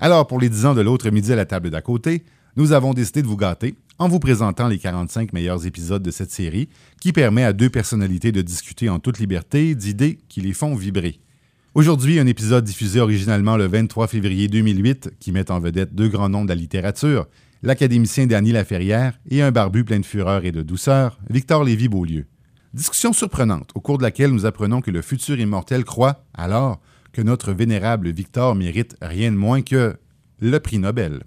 Alors, pour les 10 ans de l'autre midi à la table d'à côté, nous avons décidé de vous gâter en vous présentant les 45 meilleurs épisodes de cette série qui permet à deux personnalités de discuter en toute liberté d'idées qui les font vibrer. Aujourd'hui, un épisode diffusé originalement le 23 février 2008 qui met en vedette deux grands noms de la littérature, l'académicien Danny Laferrière et un barbu plein de fureur et de douceur, Victor Lévy-Beaulieu. Discussion surprenante au cours de laquelle nous apprenons que le futur immortel croit, alors, que notre vénérable Victor mérite rien de moins que le prix Nobel.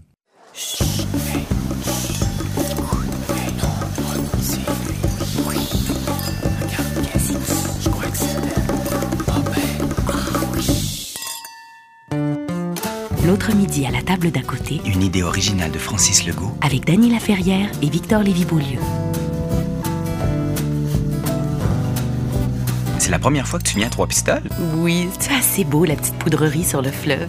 L'autre midi à la table d'à côté, Une idée originale de Francis Legault. avec Dany Laferrière et Victor Lévy-Beaulieu. C'est la première fois que tu viens à Trois Pistoles? Oui, c'est assez beau, la petite poudrerie sur le fleuve.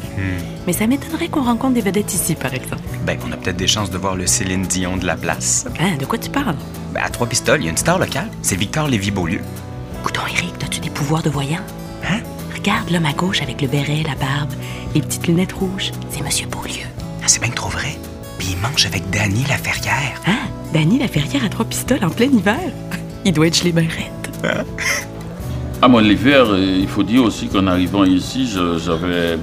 Mais ça m'étonnerait qu'on rencontre des vedettes ici, par exemple. Ben, on a peut-être des chances de voir le Céline Dion de la place. Hein, de quoi tu parles? Ben, à Trois Pistoles, il y a une star locale. C'est Victor Lévy-Beaulieu. Coudon, Eric, as-tu des pouvoirs de voyant? Hein? Regarde l'homme à gauche avec le béret, la barbe, les petites lunettes rouges. C'est Monsieur Beaulieu. Ah, c'est bien trop vrai. Puis il mange avec Danny Laferrière. Hein? Dany Laferrière à trois pistoles en plein hiver? Il doit être gelé ben raide. Ah, moi, l'hiver, euh, il faut dire aussi qu'en arrivant ici, j'avais.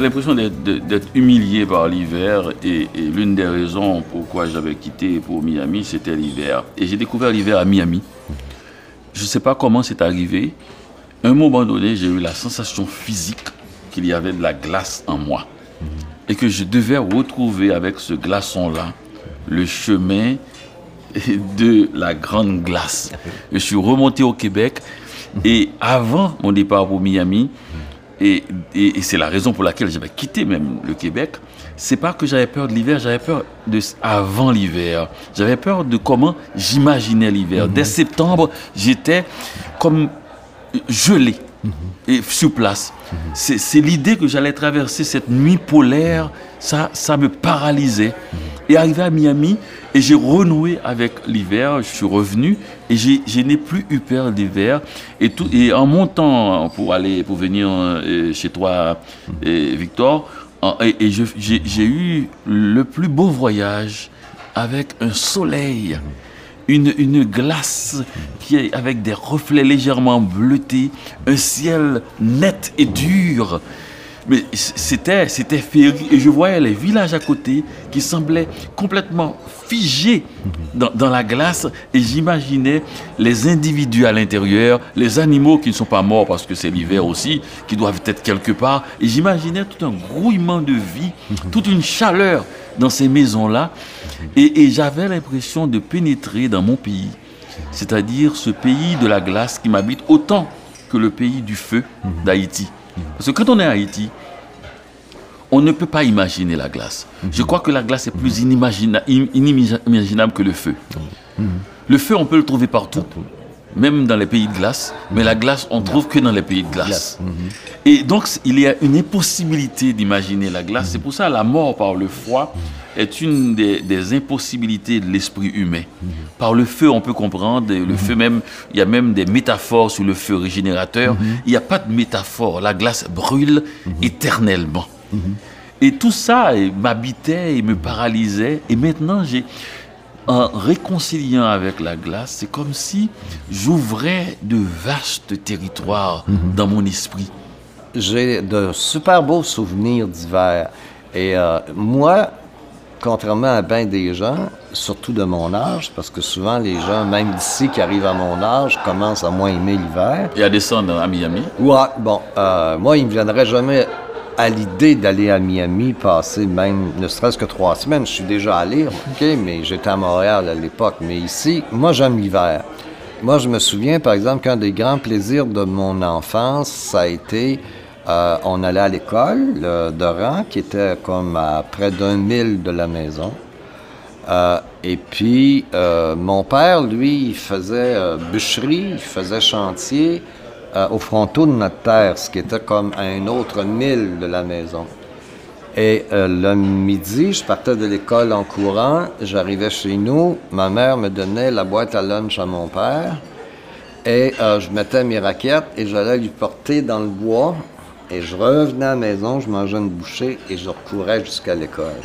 l'impression d'être- humilié par l'hiver et, l'une des raisons pourquoi j'avais quitté pour Miami, c'était l'hiver. Et j'ai découvert l'hiver à Miami. Je ne sais pas comment c'est arrivé. Un moment donné, j'ai eu la sensation physique qu'il y avait de la glace en moi et que je devais retrouver avec ce glaçon-là le chemin de la grande glace. Je suis remonté au Québec et avant mon départ pour Miami, et, et- c'est la raison pour laquelle j'avais quitté même le Québec, c'est pas que j'avais peur de l'hiver, j'avais peur de avant l'hiver. J'avais peur de comment j'imaginais l'hiver. Dès septembre, j'étais comme gelé et sur place. C'est l'idée que j'allais traverser cette nuit polaire, ça, ça me paralysait. Et arrivé à Miami, et j'ai renoué avec l'hiver, je suis revenu, et je n'ai plus eu peur d'hiver. Et, tout- et en montant pour aller, pour venir euh, chez toi, euh, Victor, et, j'ai eu le plus beau voyage avec un soleil une, une glace qui est avec des reflets légèrement bleutés, un ciel net et dur. Mais c'était, c'était féerique. Et je voyais les villages à côté qui semblaient complètement figés dans, dans la glace. Et j'imaginais les individus à l'intérieur, les animaux qui ne sont pas morts parce que c'est l'hiver aussi, qui doivent être quelque part. Et j'imaginais tout un grouillement de vie, toute une chaleur dans ces maisons-là. Et, et j'avais l'impression de pénétrer dans mon pays, c'est-à-dire ce pays de la glace qui m'habite autant que le pays du feu d'Haïti. Parce que quand on est à Haïti, on ne peut pas imaginer la glace. Je crois que la glace est plus inimagina- in- inimaginable que le feu. Le feu, on peut le trouver partout, même dans les pays de glace, mais la glace, on trouve que dans les pays de glace. Et donc, il y a une impossibilité d'imaginer la glace. C'est pour ça la mort par le froid est une des, impossibilités de l'esprit humain. Par le feu, on peut comprendre. Le feu même, il y a même des métaphores sur le feu régénérateur. Il n'y a pas de métaphore. La glace brûle éternellement. Et tout ça m'habitait et me paralysait. Et maintenant, en réconciliant avec la glace, c'est comme si j'ouvrais de vastes territoires dans mon esprit. J'ai de super beaux souvenirs d'hiver. Et euh, moi, contrairement à bien des gens, surtout de mon âge, parce que souvent les gens, même d'ici qui arrivent à mon âge, commencent à moins aimer l'hiver. Et à descendre à Miami. Ouais, bon, euh, moi, il me viendrait jamais à l'idée d'aller à Miami, passer même ne serait-ce que trois semaines. Je suis déjà allé, OK, mais j'étais à Montréal à l'époque. Mais ici, moi, j'aime l'hiver. Moi, je me souviens, par exemple, qu'un des grands plaisirs de mon enfance, ça a été, euh, on allait à l'école le- de rang, qui était comme à près d'un mille de la maison. Euh, et puis, euh, mon père, lui, il faisait bûcherie, il faisait chantier au fronteau de notre terre, ce qui était comme à un autre mille de la maison. Et le midi, je partais de l'école en courant, j'arrivais chez nous, ma mère me donnait la boîte à lunch à mon père, et je mettais mes raquettes et j'allais lui porter dans le bois Et je revenais à la maison, je mangeais une bouchée et je recourais jusqu'à l'école.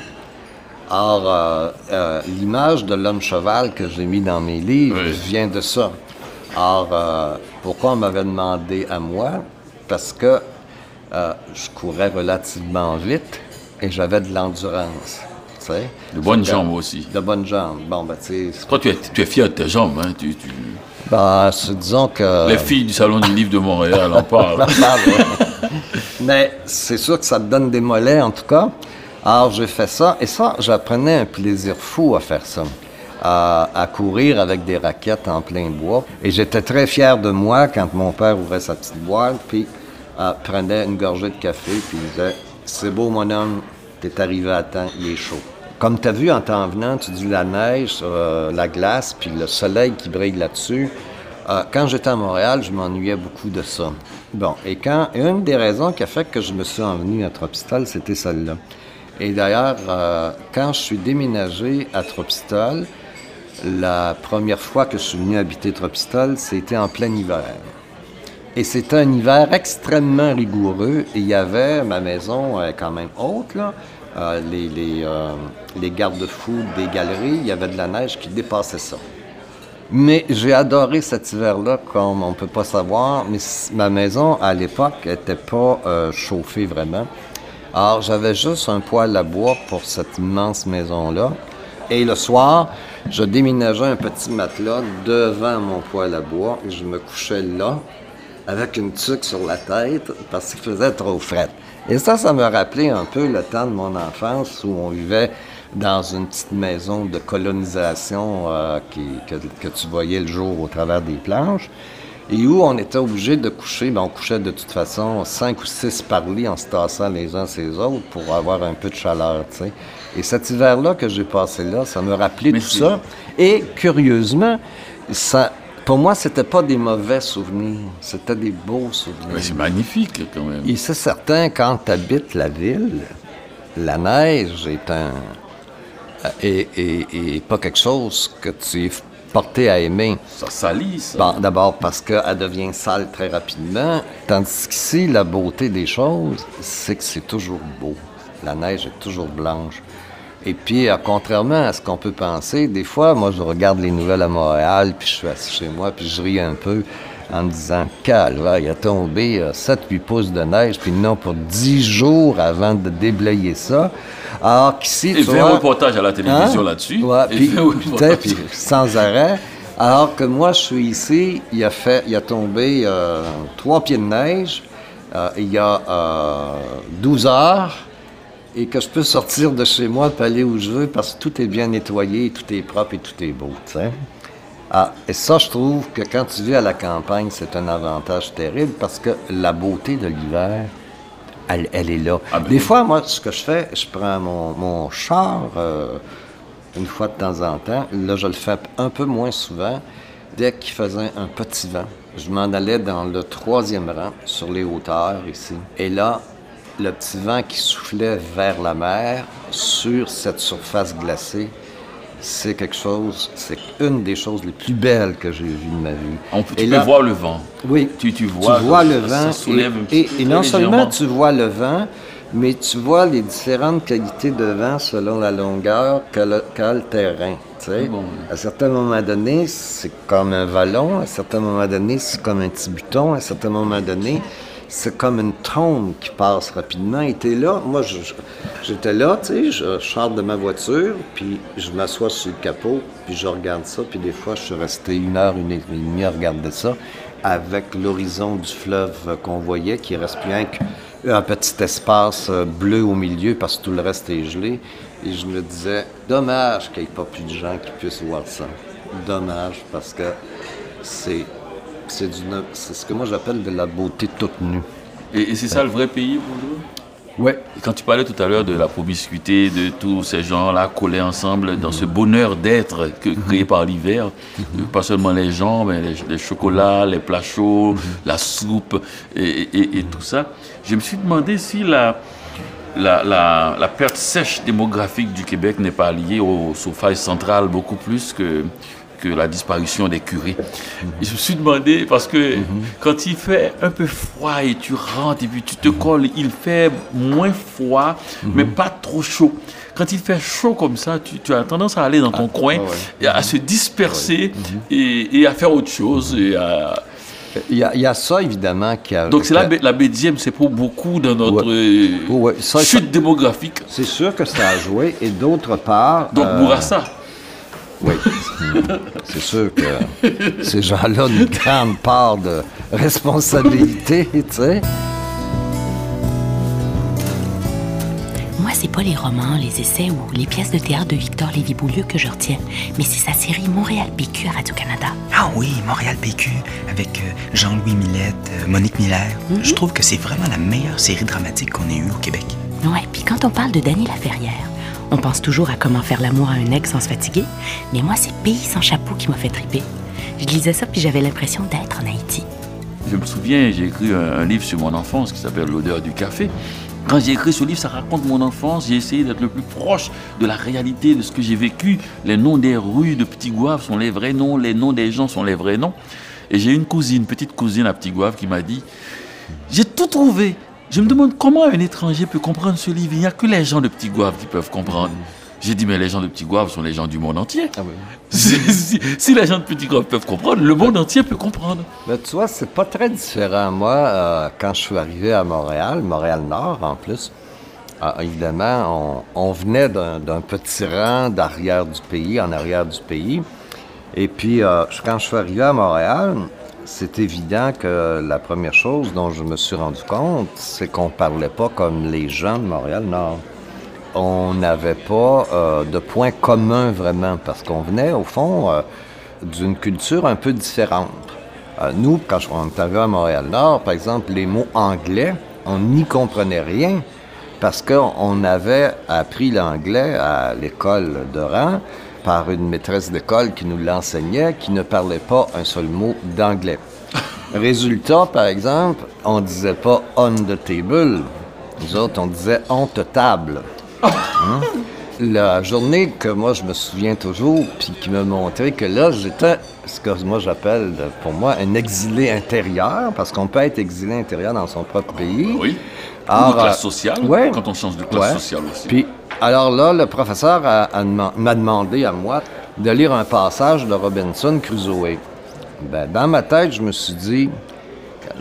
Or, euh, euh, l'image de l'homme cheval que j'ai mis dans mes livres Oui. vient de ça. Or, euh, pourquoi on m'avait demandé à moi? Parce que je courais relativement vite et j'avais de l'endurance. De bonnes jambes aussi. De bonnes jambes. Bon, ben, tu sais, Toi, tu es, tu es fier de tes jambes. Hein? Tu, tu- disons que... Les filles du Salon du Livre de Montréal en parlent. Mais c'est sûr que ça te donne des mollets, en tout cas. Alors, j'ai fait ça. Et ça, j'apprenais un plaisir fou à faire ça. À, à courir avec des raquettes en plein bois. Et j'étais très fier de moi quand mon père ouvrait sa petite boîte, puis euh, prenait une gorgée de café, puis il disait C'est beau, mon homme, t'es arrivé à temps, il est chaud. Comme tu as vu en t'en venant, tu dis la neige euh, la glace, puis le soleil qui brille là-dessus. Euh, quand j'étais à Montréal, je m'ennuyais beaucoup de ça. Bon, et quand une des raisons qui a fait que je me suis envenu à Tropistol, c'était celle-là. Et d'ailleurs, euh, quand je suis déménagé à Tropistol, la première fois que je suis venu habiter Tropistol, c'était en plein hiver. Et c'était un hiver extrêmement rigoureux. Il y avait, ma maison est quand même haute, là, euh, euh, les garde-fous des galeries, il y avait de la neige qui dépassait ça. Mais j'ai adoré cet hiver-là, comme on ne peut pas savoir. Mais ma maison, à l'époque, n'était pas euh, chauffée vraiment. Alors, j'avais juste un poêle à bois pour cette immense maison-là. Et le soir, je déménageais un petit matelas devant mon poêle à bois et je me couchais là, avec une tuque sur la tête, parce qu'il faisait trop frais. Et ça, ça me rappelait un peu le temps de mon enfance où on vivait dans une petite maison de colonisation euh, qui- que, que tu voyais le jour au travers des planches et où on était obligé de coucher, ben on couchait de toute façon cinq ou six par lit en se tassant les uns ces autres pour avoir un peu de chaleur, tu sais. Et cet hiver-là que j'ai passé là, ça me rappelait Mais tout ça. Et curieusement, ça, pour moi, c'était pas des mauvais souvenirs, c'était des beaux souvenirs. Mais c'est magnifique quand même. Et c'est certain, quand tu habites la ville, la neige est un. et, et- et pas quelque chose que tu es porté à aimer. Ça salit, ça. Bon, D'abord parce qu'elle devient sale très rapidement, tandis qu'ici, la beauté des choses, c'est que c'est toujours beau. La neige est toujours blanche. Et puis, euh, contrairement à ce qu'on peut penser, des fois, moi, je regarde les nouvelles à Montréal, puis je suis assis chez moi, puis je ris un peu en me disant, calvaire, il a tombé 7-8 pouces de neige, puis non pour 10 jours avant de déblayer ça. Alors qu'ici, tu fait un vois... reportage à la télévision Hein? là-dessus. Ouais, puis, puis sans arrêt. Alors que moi, je suis ici, il a fait, il a tombé euh, trois pieds de neige, euh, il y a euh, 12 heures, et que je peux sortir de chez moi et aller où je veux parce que tout est bien nettoyé, tout est propre et tout est beau. Ah, et ça, je trouve que quand tu vis à la campagne, c'est un avantage terrible parce que la beauté de l'hiver, elle, elle est là. Ah, ben Des fois, moi, ce que je fais, je prends mon, mon char euh, une fois de temps en temps. Là, je le fais un peu moins souvent. Dès qu'il faisait un petit vent, je m'en allais dans le troisième rang, sur les hauteurs ici. Et là, le petit vent qui soufflait vers la mer, sur cette surface glacée, c'est quelque chose, c'est une des choses les plus belles que j'ai vues de ma vie. On peut, tu Et peux là- voir le vent. oui. Tu, tu vois, tu vois le vent. soulève un et, petit et- peu et non seulement tu vois le vent, mais tu vois les différentes qualités de vent selon la longueur qu'a le, qu'a le terrain. tu sais. Bon. À certains moments donnés, c'est comme un vallon. À certains moments donnés, c'est comme un petit buton. À certains moments donnés, c'est comme une trombe qui passe rapidement. Et t'es là, moi, j'étais là, tu sais, je sors de ma voiture, puis je m'assois sur le capot, puis je regarde ça, puis des fois, je suis resté une heure, une heure et demie à regarder ça, avec l'horizon du fleuve qu'on voyait, qui reste plus qu'un petit espace euh, bleu au milieu, parce que tout le reste est gelé. Et je me disais, dommage qu'il n'y ait pas plus de gens qui puissent voir ça. Dommage, parce que c'est c'est ce que moi j'appelle de la beauté toute nue. Et, et c'est ça le vrai pays pour nous Oui. Et Quand tu parlais tout à l'heure de la promiscuité, de tous ces gens-là collés ensemble dans ce bonheur d'être créé par l'hiver, euh, pas seulement les gens, mais les, les chocolats, les plats chauds, la soupe et, et- et tout ça, je me suis demandé si la, la, la- la perte sèche démographique du Québec n'est pas liée au chauffage central beaucoup plus que la disparition des curés. Et je me suis demandé, parce que quand il fait un peu froid et tu rentres et puis tu te colles, il fait moins froid, mais pas trop chaud. Quand il fait chaud comme ça, tu, as tendance à aller dans ton coin, et à se disperser et, à faire autre chose. Et il, y a, ça, évidemment, qui a... Donc, c'est la, la BDM, c'est pour beaucoup dans notre chute démographique. C'est sûr que ça a joué. Et d'autre part... Donc, euh, Bourassa. Oui. c'est sûr que ces gens-là ont une grande part de responsabilité, tu sais. c'est pas les romans, les essais ou les pièces de théâtre de Victor Lévy-Beaulieu que je retiens, mais c'est sa série Montréal PQ à Radio-Canada. Ah oui, Montréal PQ, avec euh, Jean-Louis Millette, euh, Monique Miller. Mhm. Je trouve que c'est vraiment la meilleure série dramatique qu'on ait eue au Québec. Ouais, puis quand on parle de Dany Laferrière, on pense toujours à comment faire l'amour à un ex sans se fatiguer, mais moi, c'est Pays sans chapeau qui m'a fait triper. Je lisais ça, puis j'avais l'impression d'être en Haïti. Je me souviens, j'ai écrit un livre sur mon enfance qui s'appelle L'odeur du café. Quand j'ai écrit ce livre, ça raconte mon enfance. J'ai essayé d'être le plus proche de la réalité de ce que j'ai vécu. Les noms des rues de Petit Gouave sont les vrais noms, les noms des gens sont les vrais noms. Et j'ai une cousine, petite cousine à Petit Gouave, qui m'a dit J'ai tout trouvé. Je me demande comment un étranger peut comprendre ce livre. Il n'y a que les gens de Petit Gouave qui peuvent comprendre. J'ai dit, mais les gens de Petit Gouave sont les gens du monde entier. Ah si, les gens de Petit Gouave peuvent comprendre, le monde entier peut comprendre. Mais tu vois, c'est pas très différent. Moi, euh, quand je suis arrivé à Montréal, Montréal-Nord en plus, euh, évidemment, on, venait d'un petit rang d'arrière du pays, en arrière du pays. Et puis, euh, quand je suis arrivé à Montréal, c'est évident que la première chose dont je me suis rendu compte, c'est qu'on parlait pas comme les gens de Montréal-Nord on n'avait pas euh, de point commun vraiment, parce qu'on venait, au fond, euh, d'une culture un peu différente. Euh, nous, quand on est à Montréal-Nord, par exemple, les mots anglais, on n'y comprenait rien, parce qu'on avait appris l'anglais à l'école de rang par une maîtresse d'école qui nous l'enseignait, qui ne parlait pas un seul mot d'anglais. Résultat, par exemple, on disait pas on the table. Nous autres, on disait on te table. Hein? La journée que moi je me souviens toujours, puis qui m'a montré que là j'étais ce que moi j'appelle pour moi un exilé intérieur, parce qu'on peut être exilé intérieur dans son propre pays. Oui. Alors, Ou de classe euh, sociale, ouais, quand on change de classe sociale aussi. Puis, alors là, le professeur m'a demandé à moi de lire un passage de Robinson Crusoe. Ben, dans ma tête, je me suis dit,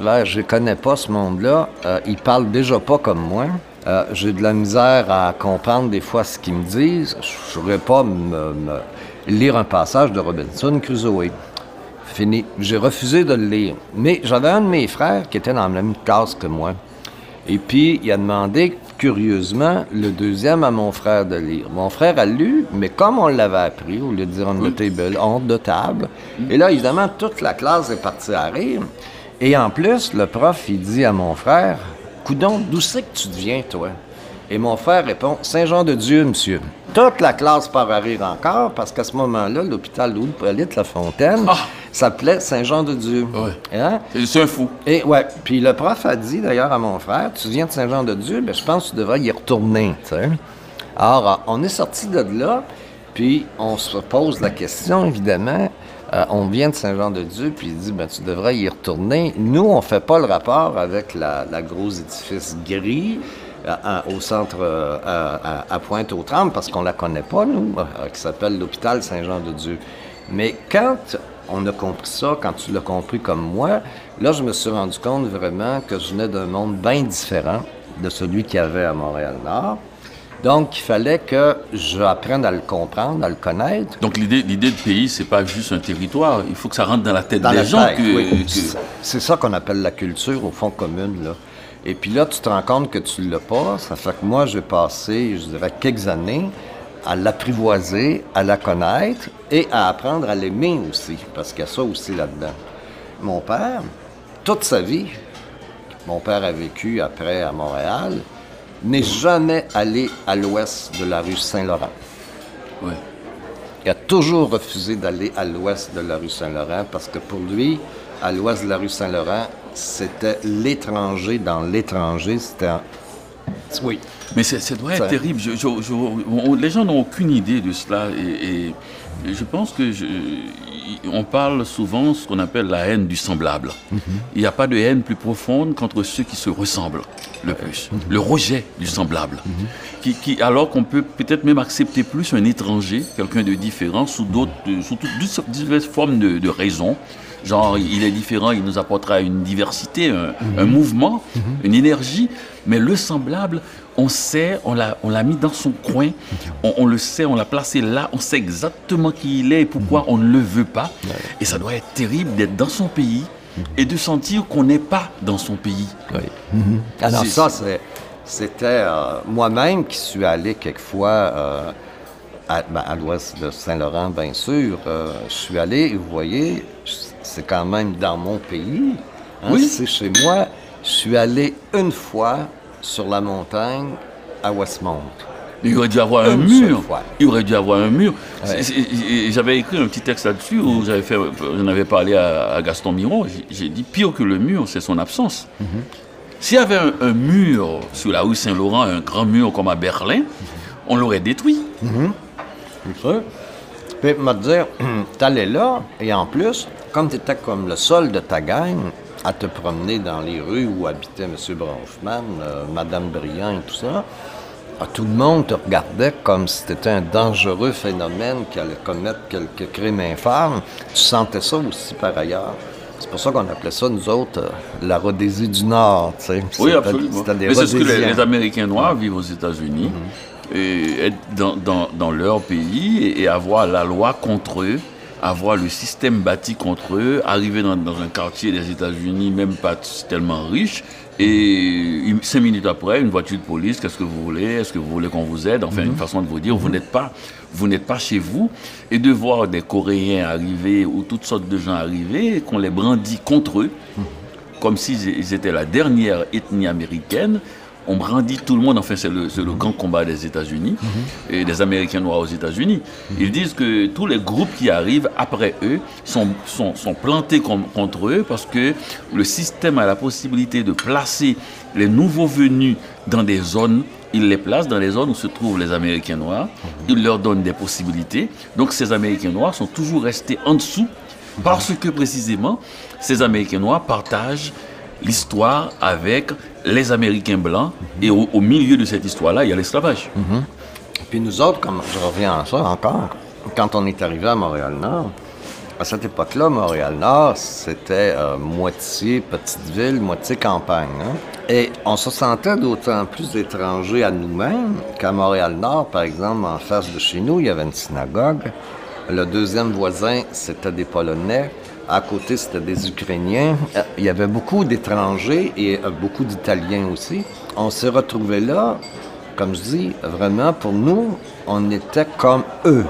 là, je connais pas ce monde-là, euh, il parle déjà pas comme moi. Euh, j'ai de la misère à comprendre des fois ce qu'ils me disent. Je ne pourrais pas me, lire un passage de Robinson Crusoe. Fini. J'ai refusé de le lire. Mais j'avais un de mes frères qui était dans la même classe que moi. Et puis, il a demandé, curieusement, le deuxième à mon frère de lire. Mon frère a lu, mais comme on l'avait appris, au lieu de dire on the table, honte de table. Et là, évidemment, toute la classe est partie à rire. Et en plus, le prof, il dit à mon frère, Coudon, d'où c'est que tu deviens, toi? Et mon frère répond Saint-Jean-de-Dieu, monsieur. Toute la classe part à rire encore parce qu'à ce moment-là, l'hôpital louis La Fontaine ah! S'appelait Saint-Jean-de-Dieu. Hein? C'est un fou. Et ouais. Puis le prof a dit d'ailleurs à mon frère Tu viens de Saint-Jean-de-Dieu, mais je pense que tu devrais y retourner. Alors, on est sorti de là, puis on se pose la question, évidemment euh, on vient de Saint-Jean-de-Dieu, puis il dit, ben, tu devrais y retourner. Nous, on fait pas le rapport avec la, gros édifice gris euh, au centre euh, à, Pointe-aux-Trembles, parce qu'on la connaît pas, nous, qui s'appelle l'hôpital Saint-Jean-de-Dieu. Mais quand on a compris ça, quand tu l'as compris comme moi, là, je me suis rendu compte vraiment que je venais d'un monde bien différent de celui qu'il y avait à Montréal-Nord. Donc, il fallait que j'apprenne à le comprendre, à le connaître. Donc, l'idée, l'idée de pays, c'est pas juste un territoire. Il faut que ça rentre dans la tête des gens. C'est ça qu'on appelle la culture, au fond, commune. Là. Et puis là, tu te rends compte que tu l'as pas. Ça fait que moi, j'ai passé, je dirais, quelques années à l'apprivoiser, à la connaître et à apprendre à l'aimer aussi, parce qu'il y a ça aussi là-dedans. Mon père, toute sa vie, mon père a vécu après à Montréal, n'est jamais allé à l'ouest de la rue Saint-Laurent. Oui. Il a toujours refusé d'aller à l'ouest de la rue Saint-Laurent parce que pour lui, à l'ouest de la rue Saint-Laurent, c'était l'étranger dans l'étranger. C'était Oui. Mais c'est- ça doit être terrible. Je- je- je- on- les gens n'ont aucune idée de cela. Et, et je pense que on parle souvent ce qu'on appelle la haine du semblable. Il n'y a pas de haine plus profonde qu'entre ceux qui se ressemblent le plus. Le rejet du semblable. Qui, qui- alors qu'on peut peut-être même accepter plus un étranger, quelqu'un de différent, sous d'autres, sous toutes toutes diverses formes de, de raisons. Genre, il est différent, il nous apportera une diversité, un, un mouvement, une énergie. Mais le semblable, on sait, on l'a, on l'a mis dans son coin, on, on le sait, on l'a placé là, on sait exactement qui il est et pourquoi on ne le veut pas. Et ça doit être terrible d'être dans son pays et de sentir qu'on n'est pas dans son pays. Alors C'est- ça, c'est- c'était euh, moi-même qui suis allé quelquefois euh, à, ben, à l'ouest de Saint-Laurent, bien sûr. Euh, je suis allé, et vous voyez, c'est quand même dans mon pays. hein, Oui. C'est chez moi. Je suis allé une fois sur la montagne à Westmount. Il aurait dû avoir un Une mur. Il aurait dû avoir un mur. Ouais. J'avais écrit un petit texte là-dessus où j'avais fait, j'en avais parlé à, à Gaston Miron. J'ai- dit pire que le mur, c'est son absence. S'il y avait un, un mur sur la rue Saint-Laurent, un grand mur comme à Berlin, on l'aurait détruit. Puis, me dire, t'allais là, et en plus, comme t'étais comme le seul de ta gang à te promener dans les rues où habitait M. Bronfman, euh, Mme Briand et tout ça, ah, tout le monde te regardait comme si c'était un dangereux phénomène qui allait commettre quelques crimes infâmes. Tu sentais ça aussi par ailleurs. C'est pour ça qu'on appelait ça, nous autres, euh, la Rhodésie du Nord. tu sais. Oui, absolument. Des Mais c'est ce que les, Américains noirs vivent aux États-Unis, et être dans, dans- dans leur pays et avoir la loi contre eux, avoir le système bâti contre eux, arriver dans, dans un quartier des États-Unis, même pas tellement riche, et cinq minutes après, une voiture de police, qu'est-ce que vous voulez? Est-ce que vous voulez qu'on vous aide? Enfin, une façon de vous dire, vous n'êtes pas, vous n'êtes pas chez vous, et de voir des Coréens arriver ou toutes sortes de gens arriver, qu'on les brandit contre eux comme s'ils étaient la dernière ethnie américaine. On brandit tout le monde, enfin c'est le, grand combat des États-Unis et des Américains noirs aux États-Unis. Ils disent que tous les groupes qui arrivent après eux sont, sont, sont plantés com- contre eux parce que le système a la possibilité de placer les nouveaux venus dans des zones. Il les place dans les zones où se trouvent les Américains noirs, il leur donne des possibilités. Donc ces Américains noirs sont toujours restés en dessous parce que précisément, ces Américains noirs partagent l'histoire avec les Américains blancs. Et au, milieu de cette histoire-là, il y a l'esclavage. Puis nous autres, comme je reviens à ça encore, quand on est arrivé à Montréal-Nord, à cette époque-là, Montréal-Nord, c'était euh, moitié petite ville, moitié campagne. hein. Et on se sentait d'autant plus étrangers à nous-mêmes qu'à Montréal-Nord, par exemple, en face de chez nous, il y avait une synagogue. Le deuxième voisin, c'était des Polonais. À côté, c'était des Ukrainiens. Euh, Il y avait beaucoup d'étrangers et euh, beaucoup d'Italiens aussi. On s'est retrouvés là, comme je dis, vraiment, pour nous, on était comme eux.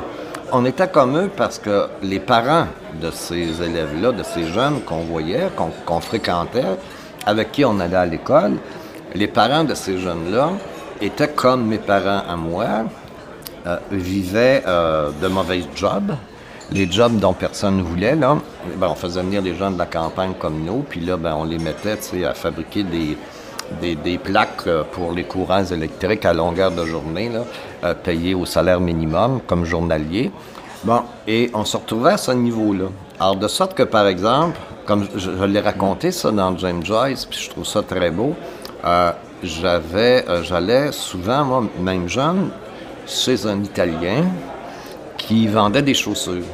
On était comme eux parce que les parents de ces élèves-là, de ces jeunes qu'on voyait, qu'on fréquentait, avec qui on allait à l'école, les parents de ces jeunes-là étaient comme mes parents à moi, euh, vivaient de mauvais jobs, les jobs dont personne ne voulait. Là. Ben, on faisait venir des gens de la campagne comme nous, puis là, ben, on les mettait à fabriquer des, des, plaques euh, pour les courants électriques à longueur de journée, là, euh, payés au salaire minimum comme journalier. Bon, et on se retrouvait à ce niveau-là. Alors, de sorte que, par exemple, comme je, l'ai raconté ça dans James Joyce, puis je trouve ça très beau, euh, j'avais, j'allais souvent, moi, même jeune, chez un Italien qui vendait des chaussures,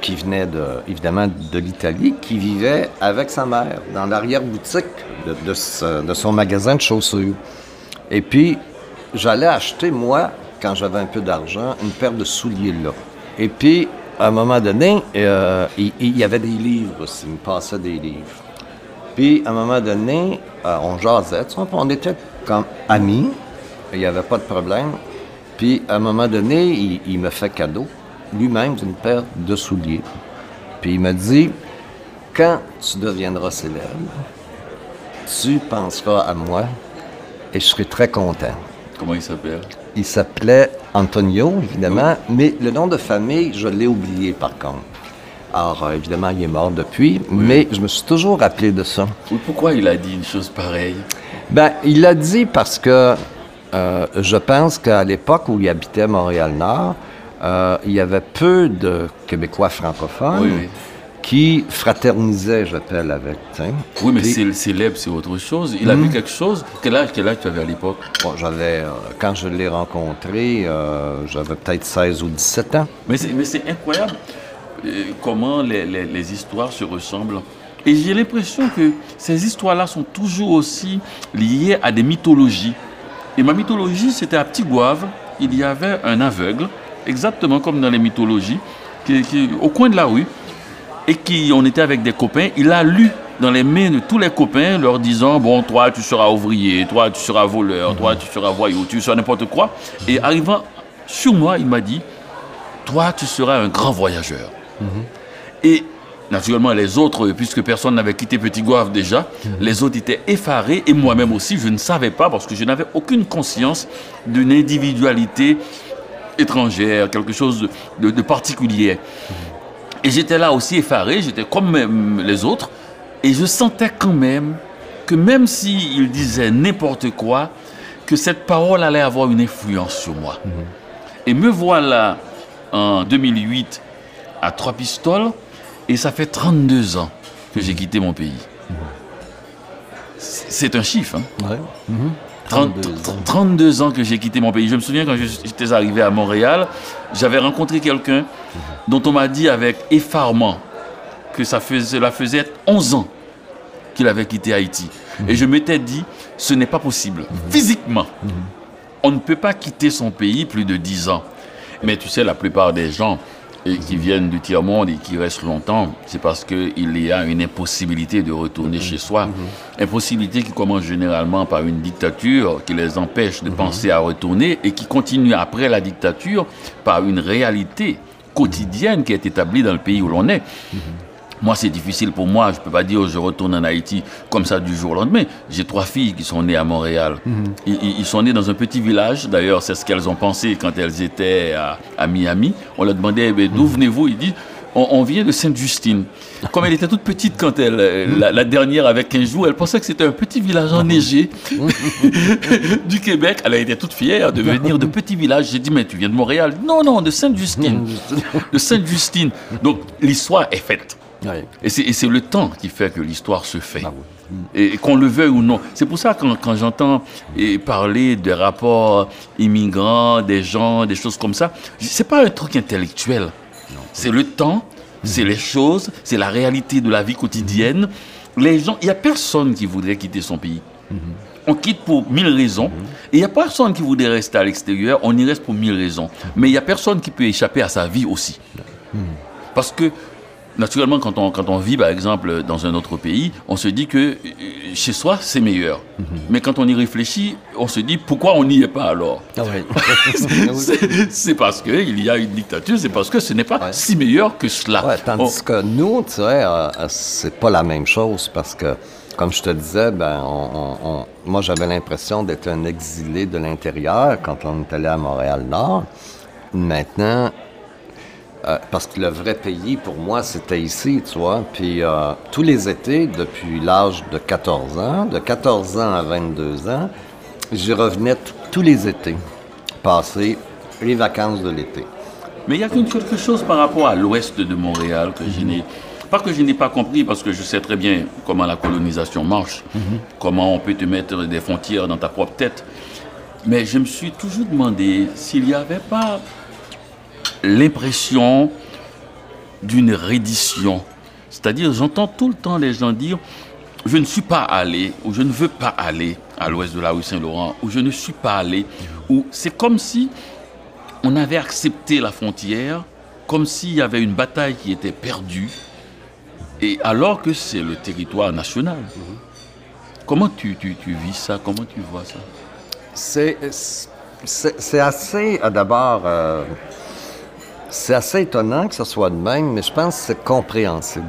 qui venait de, évidemment de l'Italie, qui vivait avec sa mère dans l'arrière-boutique de, son magasin de chaussures. Et puis, j'allais acheter, moi, quand j'avais un peu d'argent, une paire de souliers là. Et puis, à un moment donné, euh, il, y avait des livres aussi, il me passait des livres. Puis, à un moment donné, euh, on jasait, on était comme amis, il n'y avait pas de problème. Puis, à un moment donné, il, il me fait cadeau, lui-même, d'une paire de souliers. Puis, il me dit, quand tu deviendras célèbre, tu penseras à moi et je serai très content. Comment il s'appelle? Il s'appelait Antonio, évidemment, mais le nom de famille, je l'ai oublié par contre. Alors, euh, évidemment, il est mort depuis, mais je me suis toujours rappelé de ça. Ou Pourquoi il a dit une chose pareille? Ben, il l'a dit parce que euh, je pense qu'à l'époque où il habitait Montréal-Nord, euh, il y avait peu de Québécois francophones Oui, oui. qui fraternisaient, j'appelle, avec. t'sais. Oui, mais Puis, c'est célèbre, c'est autre chose. Il a vu quelque chose. Quel âge, quel âge tu avais à l'époque? Bon, j'avais, euh, quand je l'ai rencontré, j'avais peut-être 16 ou 17 ans. Mais c'est, mais c'est incroyable comment les, les- les histoires se ressemblent. Et j'ai l'impression que ces histoires-là sont toujours aussi liées à des mythologies. Et ma mythologie, c'était à Petit Gouave, il y avait un aveugle, exactement comme dans les mythologies, qui, qui- au coin de la rue, et qui, on était avec des copains, il a lu dans les mains de tous les copains, leur disant, bon, toi, tu seras ouvrier, toi, tu seras voleur, toi, tu seras voyou, tu seras n'importe quoi. Et arrivant sur moi, il m'a dit, toi, tu seras un grand voyageur. Et naturellement, les autres, puisque personne n'avait quitté Petit Gouave déjà, les autres étaient effarés et moi-même aussi, je ne savais pas parce que je n'avais aucune conscience d'une individualité étrangère, quelque chose de, particulier. Et j'étais là aussi effaré, j'étais comme les autres, et je sentais quand même que même s'il disait n'importe quoi, que cette parole allait avoir une influence sur moi. Et me voilà en 2008 à Trois Pistoles, et ça fait 32 ans que j'ai quitté mon pays. C'est un chiffre, hein. 30 32 ans. 32 ans que j'ai quitté mon pays. Je me souviens quand j'étais arrivé à Montréal, j'avais rencontré quelqu'un dont on m'a dit avec effarement que ça faisait, cela faisait 11 ans qu'il avait quitté Haïti. Et je m'étais dit, ce n'est pas possible. Physiquement, on ne peut pas quitter son pays plus de 10 ans. Mais tu sais, la plupart des gens et qui viennent du tiers-monde et qui restent longtemps, c'est parce qu'il y a une impossibilité de retourner chez soi. Impossibilité qui commence généralement par une dictature qui les empêche de penser à retourner et qui continue après la dictature par une réalité quotidienne qui est établie dans le pays où l'on est. Moi, c'est difficile pour moi. Je ne peux pas dire je retourne en Haïti comme ça du jour au lendemain. J'ai trois filles qui sont nées à Montréal. Ils, ils- ils sont nés dans un petit village. D'ailleurs, c'est ce qu'elles ont pensé quand elles étaient à, à Miami. On leur demandait Eh ben, d'où venez-vous? Ils disent on, on vient de Sainte-Justine. Comme elle était toute petite quand elle, euh, la, la dernière avait 15 jours, elle pensait que c'était un petit village enneigé du Québec. Elle a été toute fière de venir de petit village. J'ai dit, mais tu viens de Montréal? Non, non, de Sainte-Justine. de Sainte-Justine. Donc, l'histoire est faite. Et c'est le temps qui fait que l'histoire se fait. Et, et qu'on le veuille ou non. C'est pour ça que quand, quand j'entends parler de rapports immigrants, des gens, des choses comme ça, c'est pas un truc intellectuel. C'est le temps, c'est les choses, c'est la réalité de la vie quotidienne. Les gens, il n'y a personne qui voudrait quitter son pays. On quitte pour mille raisons. Et il n'y a personne qui voudrait rester à l'extérieur. On y reste pour mille raisons. Mais il n'y a personne qui peut échapper à sa vie aussi. Parce que, naturellement, quand on, quand on vit, par exemple, dans un autre pays, on se dit que euh, chez soi, c'est meilleur. Mais quand on y réfléchit, on se dit pourquoi on n'y est pas alors Ah ouais. C'est parce qu'il y a une dictature, c'est parce que ce n'est pas Ouais. si meilleur que cela. Ouais, tandis On- que nous, tu sais, euh, c'est pas la même chose parce que, comme je te disais, ben, on, on- on- moi, j'avais l'impression d'être un exilé de l'intérieur quand on est allé à Montréal-Nord. Maintenant, euh, parce que le vrai pays, pour moi, c'était ici, tu vois. Puis euh, tous les étés, depuis l'âge de 14 ans, de 14 ans à 22 ans, j'y revenais tous les étés, passer les vacances de l'été. Mais il y a qu'une- quelque chose par rapport à l'ouest de Montréal que je n'ai pas que je n'ai pas compris parce que je sais très bien comment la colonisation marche, comment on peut te mettre des frontières dans ta propre tête. Mais je me suis toujours demandé s'il n'y avait pas l'impression d'une reddition. C'est-à-dire, j'entends tout le temps les gens dire je ne suis pas allé ou je ne veux pas aller à l'ouest de la rue Saint-Laurent ou je ne suis pas allé ou c'est comme si on avait accepté la frontière comme s'il y avait une bataille qui était perdue, et alors que c'est le territoire national. Comment tu, tu, vis ça? Comment tu vois ça? C'est, assez, d'abord, euh, c'est assez étonnant que ce soit de même, mais je pense que c'est compréhensible.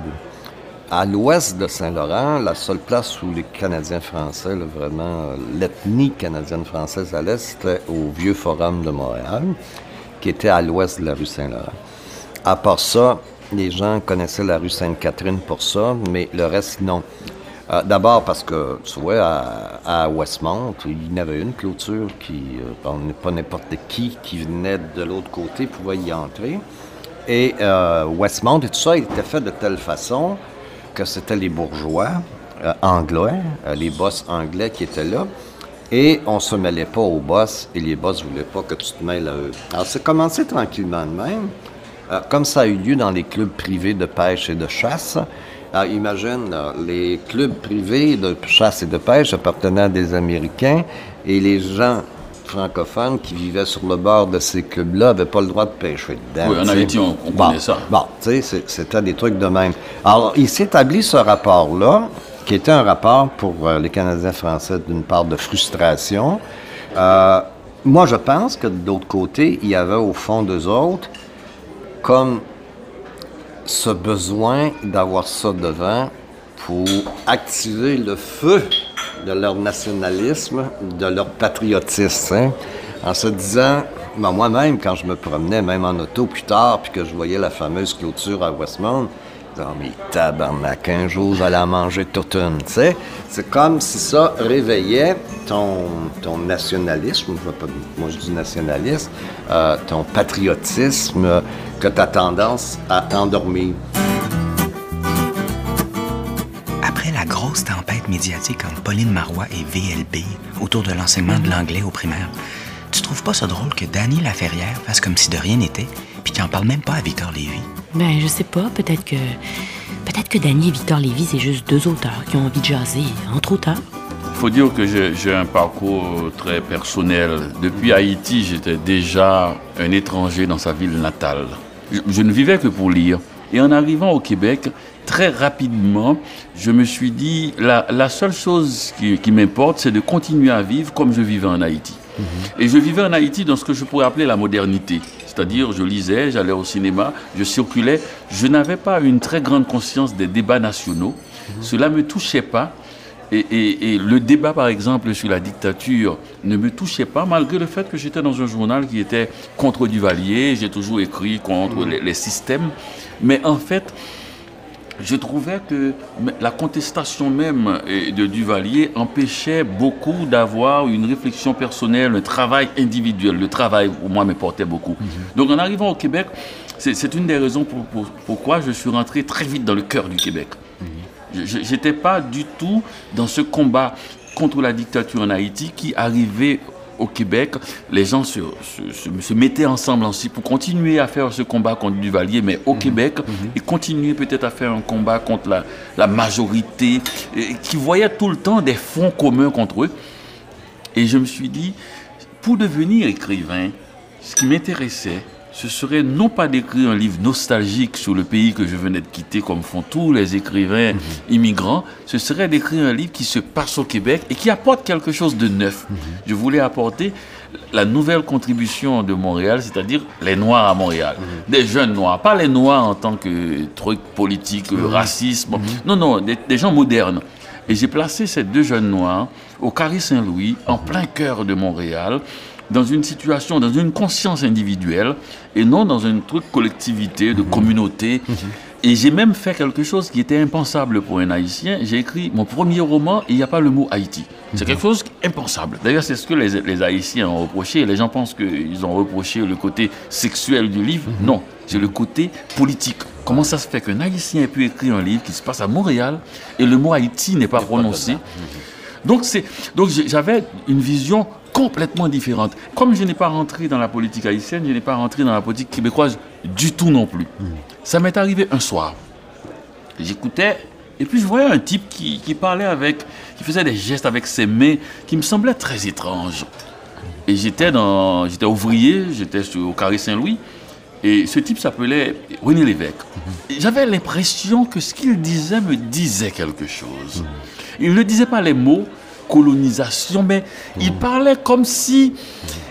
À l'ouest de Saint-Laurent, la seule place où les Canadiens français, vraiment, euh, l'ethnie canadienne-française allait, c'était au Vieux Forum de Montréal, qui était à l'ouest de la rue Saint-Laurent. À part ça, les gens connaissaient la rue Sainte-Catherine pour ça, mais le reste, non. Euh, D'abord parce que, tu vois, à, à, Westmont, il y avait une clôture qui, euh, pas n'importe qui qui venait de l'autre côté pouvait y entrer. Et euh, Westmont et tout ça était fait de telle façon que c'était les bourgeois euh, anglais, les boss anglais qui étaient là. Et on se mêlait pas aux boss et les boss voulaient pas que tu te mêles à eux. Alors, c'est commencé tranquillement de même. Comme ça a eu lieu dans les clubs privés de pêche et de chasse, alors, imagine, là, les clubs privés de chasse et de pêche appartenaient à des Américains et les gens francophones qui vivaient sur le bord de ces clubs-là n'avaient pas le droit de pêcher dedans. Oui, en. Haïti, on, on Bon, connaît ça. Bon, tu sais, c'était des trucs de même. Alors, il s'établit ce rapport-là, qui était un rapport pour euh, les Canadiens français d'une part de frustration. Euh, moi, je pense que de l'autre côté, il y avait au fond d'eux autres comme ce besoin d'avoir ça devant pour activer le feu de leur nationalisme, de leur patriotisme, hein, en se disant, ben, moi-même, quand je me promenais, même en auto plus tard, puis que je voyais la fameuse clôture à Westmount, je oh, mais tabarnak, un jour, j'allais en manger toute une, tu sais. C'est comme si ça réveillait ton, ton nationalisme, je vais moi je dis nationalisme, euh, ton patriotisme que tu as tendance à endormir. Après la grosse tempête médiatique entre Pauline Marois et VLB autour de l'enseignement de l'anglais au primaire, tu trouves pas ça drôle que Danny Laferrière fasse comme si de rien n'était, puis qu'il en parle même pas à Victor Lévy? Ben, je sais pas, peut-être que. Peut-être que Danny et Victor Lévy, c'est juste deux auteurs qui ont envie de jaser entre auteurs. Il faut dire que j'ai j'ai un parcours très personnel. Depuis Haïti, j'étais déjà un étranger dans sa ville natale. Je, je ne vivais que pour lire. Et en arrivant au Québec, très rapidement, je me suis dit, la, la seule chose qui, qui m'importe, c'est de continuer à vivre comme je vivais en Haïti. Et je vivais en Haïti dans ce que je pourrais appeler la modernité. C'est-à-dire, je lisais, j'allais au cinéma, je circulais. Je n'avais pas une très grande conscience des débats nationaux. Cela ne me touchait pas. Et, et- et le débat, par exemple, sur la dictature ne me touchait pas, malgré le fait que j'étais dans un journal qui était contre Duvalier. J'ai toujours écrit contre les, les systèmes. Mais en fait, je trouvais que la contestation même de Duvalier empêchait beaucoup d'avoir une réflexion personnelle, un travail individuel. Le travail, pour moi, me portait beaucoup. Donc, en arrivant au Québec, c'est une des raisons pour, pour- pourquoi je suis rentré très vite dans le cœur du Québec. Je n'étais pas du tout dans ce combat contre la dictature en Haïti qui arrivait au Québec. Les gens se, se- se- se mettaient ensemble aussi pour continuer à faire ce combat contre Duvalier, mais au Québec, et continuer peut-être à faire un combat contre la, la majorité, et qui voyait tout le temps des fonds communs contre eux. Et je me suis dit, pour devenir écrivain, ce qui m'intéressait, ce serait non pas d'écrire un livre nostalgique sur le pays que je venais de quitter, comme font tous les écrivains immigrants, ce serait d'écrire un livre qui se passe au Québec et qui apporte quelque chose de neuf. Je voulais apporter la nouvelle contribution de Montréal, c'est-à-dire les Noirs à Montréal. Des jeunes Noirs, pas les Noirs en tant que truc politique, racisme. Non, non, des, des gens modernes. Et j'ai placé ces deux jeunes Noirs au Carré Saint-Louis, en plein cœur de Montréal, dans une situation, dans une conscience individuelle, et non dans une truc collectivité, de communauté. Et j'ai même fait quelque chose qui était impensable pour un Haïtien. J'ai écrit mon premier roman et il n'y a pas le mot Haïti. C'est quelque chose d'impensable. D'ailleurs, c'est ce que les, les Haïtiens ont reproché. Les gens pensent qu'ils ont reproché le côté sexuel du livre. Non, c'est le côté politique. Comment ça se fait qu'un Haïtien ait pu écrire un livre qui se passe à Montréal et le mot Haïti n'est pas prononcé? donc, donc j'avais une vision complètement différente. Comme je n'ai pas rentré dans la politique haïtienne, je n'ai pas rentré dans la politique québécoise du tout non plus. Ça m'est arrivé un soir. J'écoutais, et puis je voyais un type qui, qui parlait avec, qui faisait des gestes avec ses mains qui me semblaient très étranges. Et j'étais dans, j'étais ouvrier, j'étais au Carré Saint-Louis, et ce type s'appelait René Lévesque. Et J'avais l'impression que ce qu'il disait me disait quelque chose. Il ne disait pas les mots colonisation, mais il parlait comme si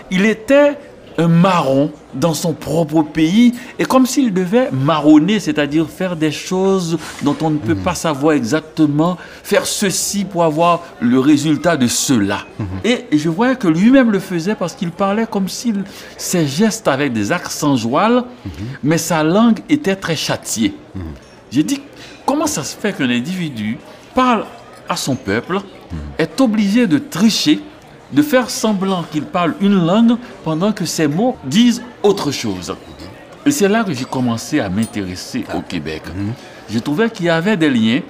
il était un marron dans son propre pays et comme s'il devait marronner, c'est-à-dire faire des choses dont on ne peut pas savoir exactement, faire ceci pour avoir le résultat de cela. Et je voyais que lui-même le faisait parce qu'il parlait comme s'il, ses gestes avec des accents jouales, mais sa langue était très châtiée. J'ai dit, comment ça se fait qu'un individu parle à son peuple, est obligé de tricher, de faire semblant qu'il parle une langue pendant que ses mots disent autre chose. Et c'est là que j'ai commencé à m'intéresser au Québec. Je trouvais qu'il y avait des liens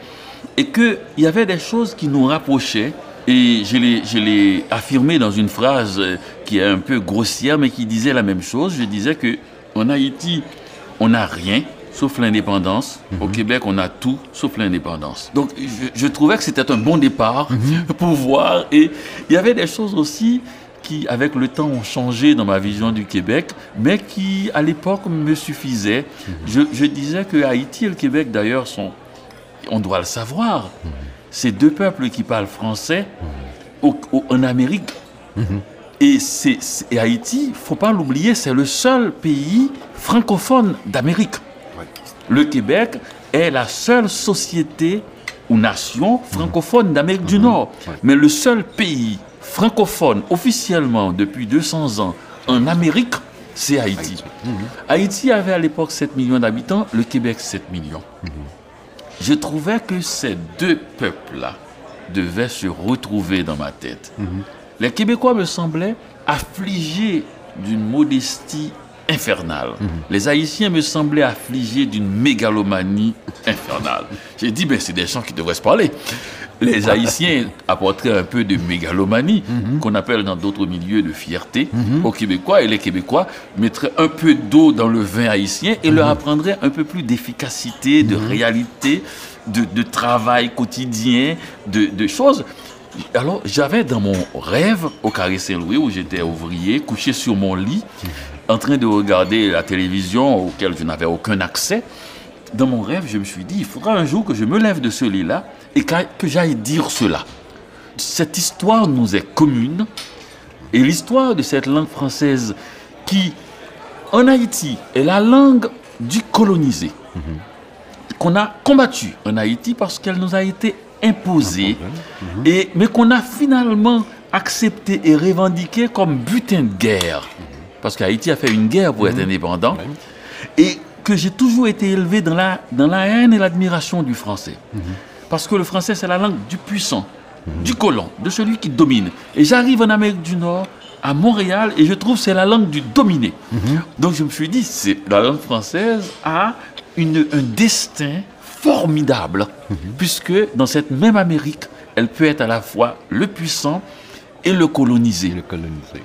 et qu'il y avait des choses qui nous rapprochaient. Et je l'ai, affirmé dans une phrase euh, qui est un peu grossière, mais qui disait la même chose. Je disais que Haïti, on n'a rien sauf l'indépendance. Au Québec, on a tout sauf l'indépendance. Donc, je, je trouvais que c'était un bon départ pour voir. Et il y avait des choses aussi qui, avec le temps, ont changé dans ma vision du Québec, mais qui, à l'époque, me suffisaient. Je, je disais que Haïti et le Québec, d'ailleurs, sont, on doit le savoir, ces deux peuples qui parlent français au- au- en Amérique. Et, c'est, c'est- et Haïti, faut pas l'oublier, c'est le seul pays francophone d'Amérique. Le Québec est la seule société ou nation francophone d'Amérique du Nord. Mais le seul pays francophone officiellement depuis 200 ans en Amérique, c'est Haïti. Haïti avait à l'époque 7 millions d'habitants, le Québec 7 millions. Je trouvais que ces deux peuples-là devaient se retrouver dans ma tête. Les Québécois me semblaient affligés d'une modestie infernale. Les Haïtiens me semblaient affligés d'une mégalomanie infernale. J'ai dit, ben, c'est des gens qui devraient se parler. Les Haïtiens apporteraient un peu de mégalomanie, qu'on appelle dans d'autres milieux de fierté, aux Québécois, et les Québécois mettraient un peu d'eau dans le vin haïtien et leur apprendraient un peu plus d'efficacité, de réalité, de, de travail quotidien, de, de choses. Alors, j'avais dans mon rêve au Carré Saint-Louis, où j'étais ouvrier, couché sur mon lit, en train de regarder la télévision auquel je n'avais aucun accès. Dans mon rêve, je me suis dit, il faudra un jour que je me lève de ce lit-là et que j'aille dire cela. Cette histoire nous est commune et l'histoire de cette langue française qui, en Haïti, est la langue du colonisé, qu'on a combattue en Haïti parce qu'elle nous a été imposée, et, mais qu'on a finalement accepté et revendiqué comme butin de guerre. Parce qu'Haïti a fait une guerre pour être indépendant, et que j'ai toujours été élevé dans la, dans la haine et l'admiration du français. Parce que le français, c'est la langue du puissant, du colon, de celui qui domine. Et j'arrive en Amérique du Nord, à Montréal, et je trouve que c'est la langue du dominé. Donc je me suis dit, c'est la langue française a une, un destin formidable, puisque dans cette même Amérique, elle peut être à la fois le puissant et le colonisé. Le colonisé.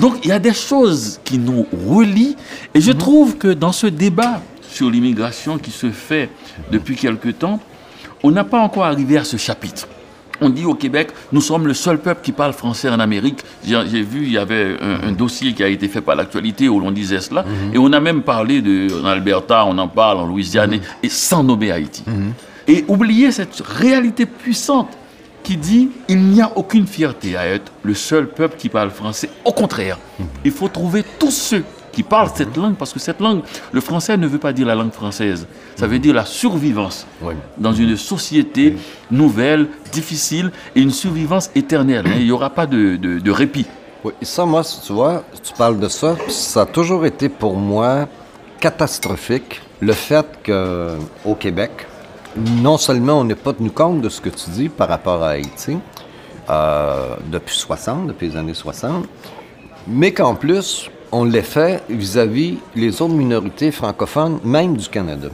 Donc il y a des choses qui nous relient et je trouve que dans ce débat sur l'immigration qui se fait depuis quelque temps, on n'a pas encore arrivé à ce chapitre. On dit au Québec, nous sommes le seul peuple qui parle français en Amérique. J'ai vu, il y avait un, un dossier qui a été fait par l'actualité où l'on disait cela. Et on a même parlé de, en Alberta, on en parle en Louisiane, et, et sans nommer Haïti. Et oublier cette réalité puissante qui dit il n'y a aucune fierté à être le seul peuple qui parle français. Au contraire, il faut trouver tous ceux qui parlent cette langue parce que cette langue, le français ne veut pas dire la langue française, ça veut dire la survivance Oui. dans une société nouvelle, difficile et une survivance éternelle. hein. Il n'y aura pas de, de- de répit. Oui, et ça, moi, tu vois, tu parles de ça, ça a toujours été pour moi catastrophique, le fait qu'au Québec, non seulement on n'est pas tenu compte de ce que tu dis par rapport à Haïti, euh, depuis 60, depuis les années 60, mais qu'en plus, on l'ait fait vis-à-vis les autres minorités francophones, même du Canada.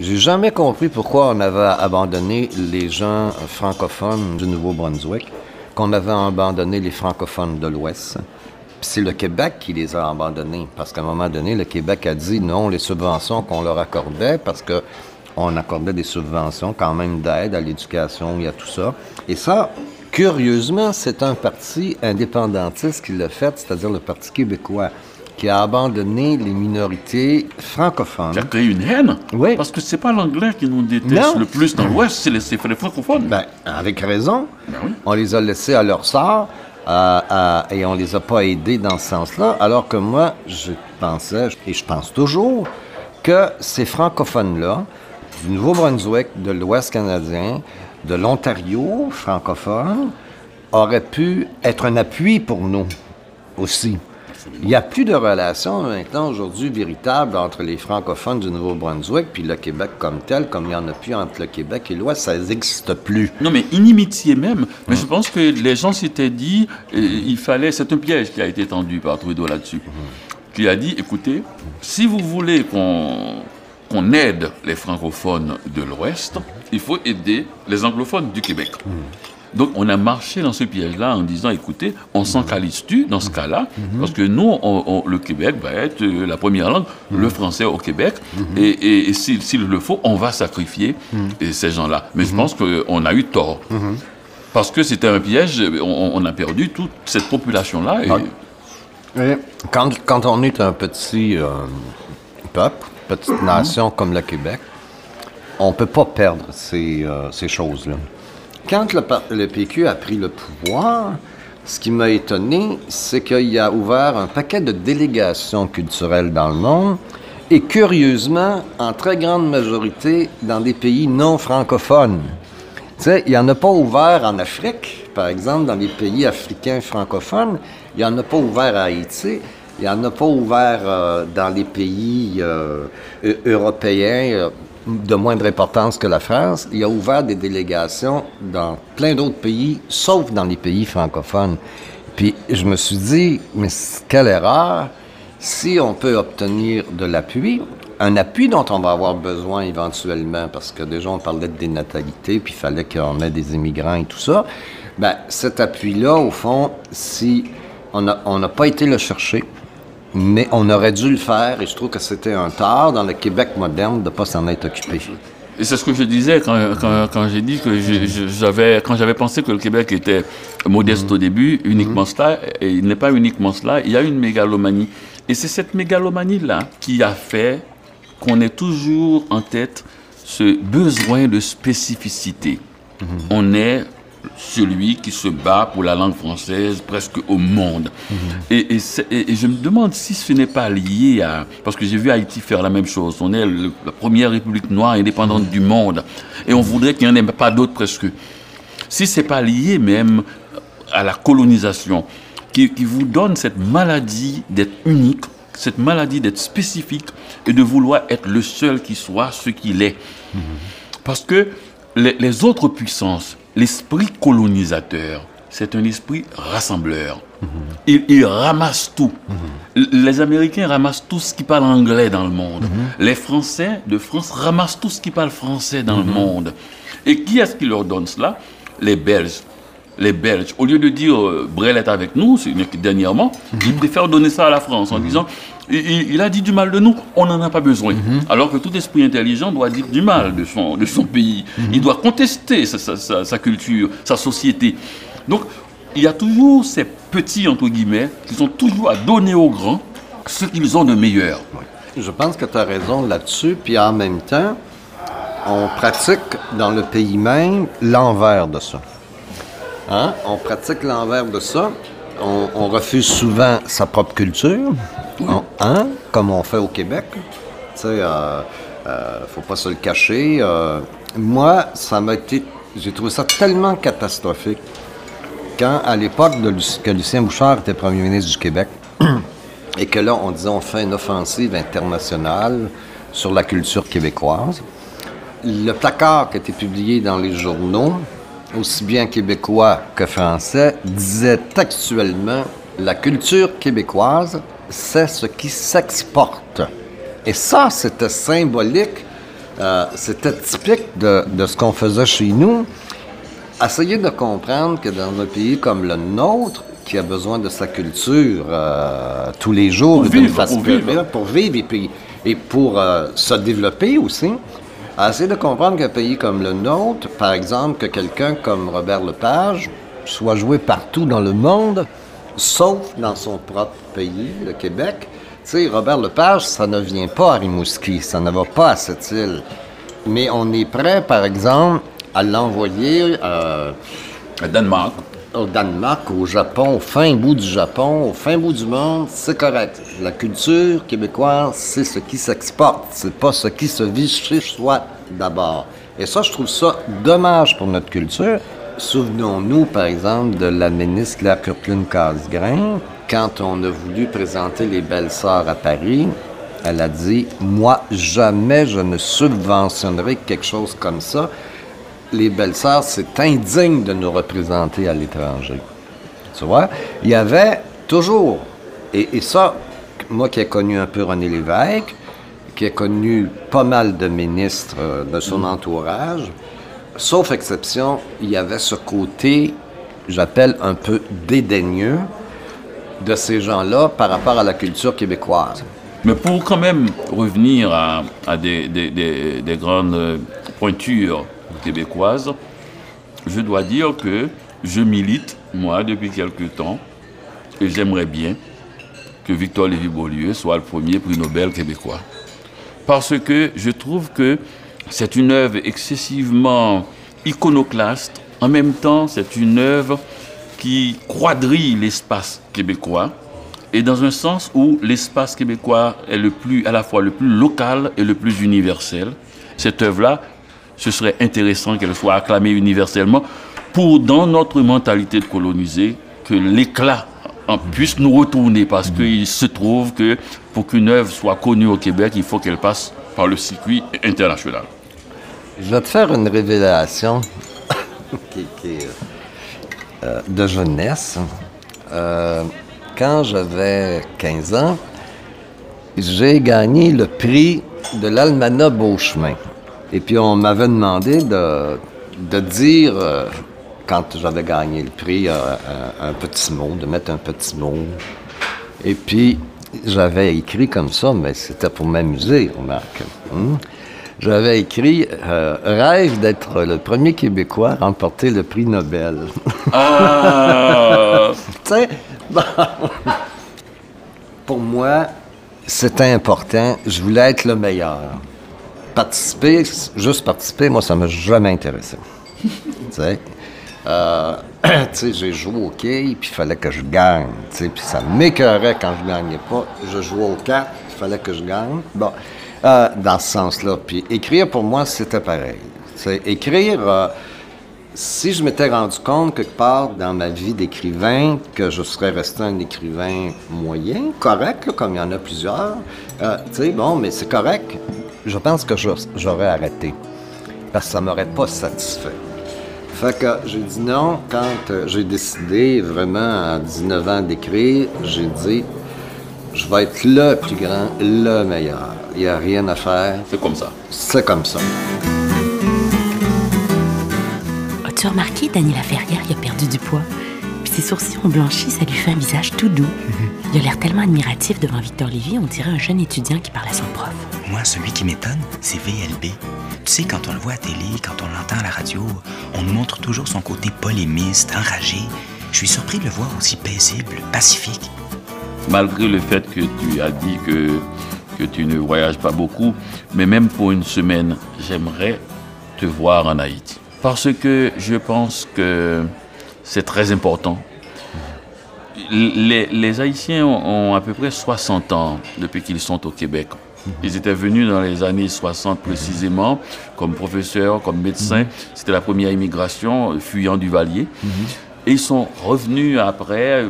J'ai jamais compris pourquoi on avait abandonné les gens francophones du Nouveau-Brunswick, qu'on avait abandonné les francophones de l'Ouest. C'est le Québec qui les a abandonnés, parce qu'à un moment donné, le Québec a dit non, les subventions qu'on leur accordait, parce que on accordait des subventions quand même d'aide à l'éducation et à tout ça. Et ça, curieusement, c'est un parti indépendantiste qui l'a fait, c'est-à-dire le Parti québécois, qui a abandonné les minorités francophones. Ça crée une haine. Oui. Parce que c'est pas l'anglais qui nous déteste le plus dans l'Ouest, c'est les, c'est les francophones. Ben, avec raison. Ben oui. On les a laissés à leur sort euh, euh, et on les a pas aidés dans ce sens-là, alors que moi, je pensais, et je pense toujours, que ces francophones-là, du Nouveau-Brunswick, de l'Ouest canadien, de l'Ontario francophone, auraient pu être un appui pour nous aussi. Il n'y a plus de relation maintenant aujourd'hui véritable entre les francophones du Nouveau-Brunswick puis le Québec comme tel, comme il n'y en a plus entre le Québec et l'Ouest, ça n'existe plus. Non, mais inimitié même. Mais je pense que les gens s'étaient dit, euh, il fallait, c'est un piège qui a été tendu par Trudeau là-dessus, qui a dit, écoutez, si vous voulez qu'on qu'on aide les francophones de l'Ouest, il faut aider les anglophones du Québec. Donc on a marché dans ce piège-là en disant, écoutez, on s'en calise-tu dans ce cas-là, parce que nous, on- on- le Québec va être euh, la première langue, le français au Québec, et, et- et s'il le faut, on va sacrifier ces gens-là. Mais je pense qu'on a eu tort. Parce que c'était un piège, on, on a perdu toute cette population-là. et- Et Quand, quand on est un petit euh, peuple, petite nation comme le Québec, on ne peut pas perdre ces, euh, ces choses-là. Quand le, le PQ a pris le pouvoir, ce qui m'a étonné, c'est qu'il a ouvert un paquet de délégations culturelles dans le monde, et curieusement, en très grande majorité, dans des pays non francophones. Tu sais, il n'y en a pas ouvert en Afrique, par exemple, dans les pays africains francophones. Il n'y en a pas ouvert à Haïti. Il n'y en a pas ouvert euh, dans les pays euh, eu- européens euh, de moindre importance que la France. Il a ouvert des délégations dans plein d'autres pays, sauf dans les pays francophones. Puis je me suis dit, mais quelle erreur! Si on peut obtenir de l'appui, un appui dont on va avoir besoin éventuellement, parce que déjà on parlait de dénatalité, puis il fallait qu'on ait des immigrants et tout ça, ben cet appui-là, au fond, si on n'a pas été le chercher, mais on aurait dû le faire, et je trouve que c'était un tort dans le Québec moderne de ne pas s'en être occupé. Et c'est ce que je disais quand, quand, quand j'ai dit que j'avais, quand j'avais pensé que le Québec était modeste au début, uniquement cela, et il n'est pas uniquement cela, il y a une mégalomanie. Et c'est cette mégalomanie-là qui a fait qu'on ait toujours en tête ce besoin de spécificité. On est celui qui se bat pour la langue française presque au monde. Et, et c'est- et- et je me demande si ce n'est pas lié à... Parce que j'ai vu Haïti faire la même chose. On est le- la première république noire indépendante du monde. Et on voudrait qu'il n'y en ait pas d'autres presque. Si ce n'est pas lié même à la colonisation, qui, qui vous donne cette maladie d'être unique, cette maladie d'être spécifique et de vouloir être le seul qui soit ce qu'il est. Parce que les, les autres puissances, l'esprit colonisateur, c'est un esprit rassembleur. Il, ramasse tout. Les Américains ramassent tout ce qui parle anglais dans le monde. Les Français de France ramassent tout ce qui parle français dans le monde. Et qui est-ce qui leur donne cela? Les Belges. Les Belges, au lieu de dire euh, Brel est avec nous, c'est dernièrement, ils préfèrent donner ça à la France en disant il, il- il a dit du mal de nous, on n'en a pas besoin. Alors que tout esprit intelligent doit dire du mal de son, de son pays. Il doit contester sa, sa- sa- sa culture, sa société. Donc, il y a toujours ces petits, entre guillemets, qui sont toujours à donner aux grands ce qu'ils ont de meilleur. Je pense que tu as raison là-dessus, puis en même temps, on pratique dans le pays même l'envers de ça. Hein? On pratique l'envers de ça. On, on refuse souvent sa propre culture, On- hein? comme on fait au Québec. Tu sais, euh, euh, faut pas se le cacher. euh, moi, ça m'a été. J'ai trouvé ça tellement catastrophique quand, à l'époque que Lucien Bouchard était premier ministre du Québec, et que là, on disait on fait une offensive internationale sur la culture québécoise. Le placard qui a été publié dans les journaux, aussi bien québécois que français, disait textuellement la culture québécoise, c'est ce qui s'exporte. Et ça, c'était symbolique, euh, c'était typique de, de ce qu'on faisait chez nous. Essayer de comprendre que dans un pays comme le nôtre, qui a besoin de sa culture euh, tous les jours, Pour vivre, façon- pour vivre. pour vivre et, puis, et pour euh, se développer aussi, à essayer de comprendre qu'un pays comme le nôtre, par exemple, que quelqu'un comme Robert Lepage soit joué partout dans le monde, sauf dans son propre pays, le Québec. Tu sais, Robert Lepage, ça ne vient pas à Rimouski, ça ne va pas à cette île. Mais on est prêt, par exemple, à l'envoyer euh, À Danemark, au Danemark, au Japon, au fin bout du Japon, au fin bout du monde, c'est correct. La culture québécoise, c'est ce qui s'exporte, c'est pas ce qui se vit chez soi d'abord. Et ça, je trouve ça dommage pour notre culture. Souvenons-nous, par exemple, de la ministre Claire Kirkland Casgrain, quand on a voulu présenter les belles-sœurs à Paris, elle a dit Moi, jamais je ne subventionnerai quelque chose comme ça. Les belles-sœurs, c'est indigne de nous représenter à l'étranger. Tu vois? Il y avait toujours, et, et ça, moi qui ai connu un peu René Lévesque, qui a connu pas mal de ministres euh, de son entourage, sauf exception, il y avait ce côté, j'appelle un peu dédaigneux, de ces gens-là par rapport à la culture québécoise. Mais pour quand même revenir à, à des, des- des- des grandes pointures québécoises, je dois dire que je milite, moi, depuis quelque temps, et j'aimerais bien que Victor Lévy-Beaulieu soit le premier prix Nobel québécois. Parce que je trouve que c'est une œuvre excessivement iconoclaste. En même temps, c'est une œuvre qui quadrille l'espace québécois et dans un sens où l'espace québécois est à la fois le plus local et le plus universel. Cette œuvre-là, ce serait intéressant qu'elle soit acclamée universellement pour, dans notre mentalité de coloniser, que l'éclat puisse nous retourner parce qu'il se trouve que pour qu'une œuvre soit connue au Québec, il faut qu'elle passe par le circuit international. Je vais te faire une révélation euh, de jeunesse. Euh, quand j'avais 15 ans, j'ai gagné le prix de l'Almanach Beauchemin. Et puis on m'avait demandé de, de dire, euh, quand j'avais gagné le prix, euh, un, un petit mot, de mettre un petit mot. Et puis j'avais écrit comme ça, mais c'était pour m'amuser, remarque. Hum? J'avais écrit euh, Rêve d'être le premier Québécois à remporter le prix Nobel. Ah tu sais, bon, pour moi, c'était important. Je voulais être le meilleur. Participer, juste participer, moi, ça m'a jamais intéressé. Euh, j'ai joué au hockey, puis il fallait que je gagne. Tu sais, puis ça m'écœurait quand je gagnais pas. Je jouais au 4, il fallait que je gagne. Bon, euh, dans ce sens-là. Puis écrire, pour moi, c'était pareil. Tu sais, écrire... euh, si je m'étais rendu compte quelque part dans ma vie d'écrivain que je serais resté un écrivain moyen, correct, là, comme il y en a plusieurs, euh, tu sais, bon, mais c'est correct, je pense que j'aurais arrêté. Parce que ça m'aurait pas satisfait. Fait que j'ai dit non quand euh, j'ai décidé vraiment à 19 ans d'écrire, j'ai dit je vais être le plus grand, le meilleur. Il n'y a rien à faire. C'est comme ça. C'est comme ça. As-tu remarqué, Dany Laferrière, il a perdu du poids? Puis ses sourcils ont blanchi, ça lui fait un visage tout doux. Il a l'air tellement admiratif devant Victor Lévy, on dirait un jeune étudiant qui parle à son prof. Moi, celui qui m'étonne, c'est VLB. Tu sais, quand on le voit à télé, quand on l'entend à la radio, on nous montre toujours son côté polémiste, enragé. Je suis surpris de le voir aussi paisible, pacifique. malgré le fait que tu as dit que, que tu ne voyages pas beaucoup, mais même pour une semaine, j'aimerais te voir en Haïti. Parce que je pense que c'est très important. Les, Haïtiens ont à peu près 60 ans depuis qu'ils sont au Québec. Ils étaient venus dans les années 60 précisément, comme professeurs, comme médecins. C'était la première immigration, fuyant du Valier. Et ils sont revenus après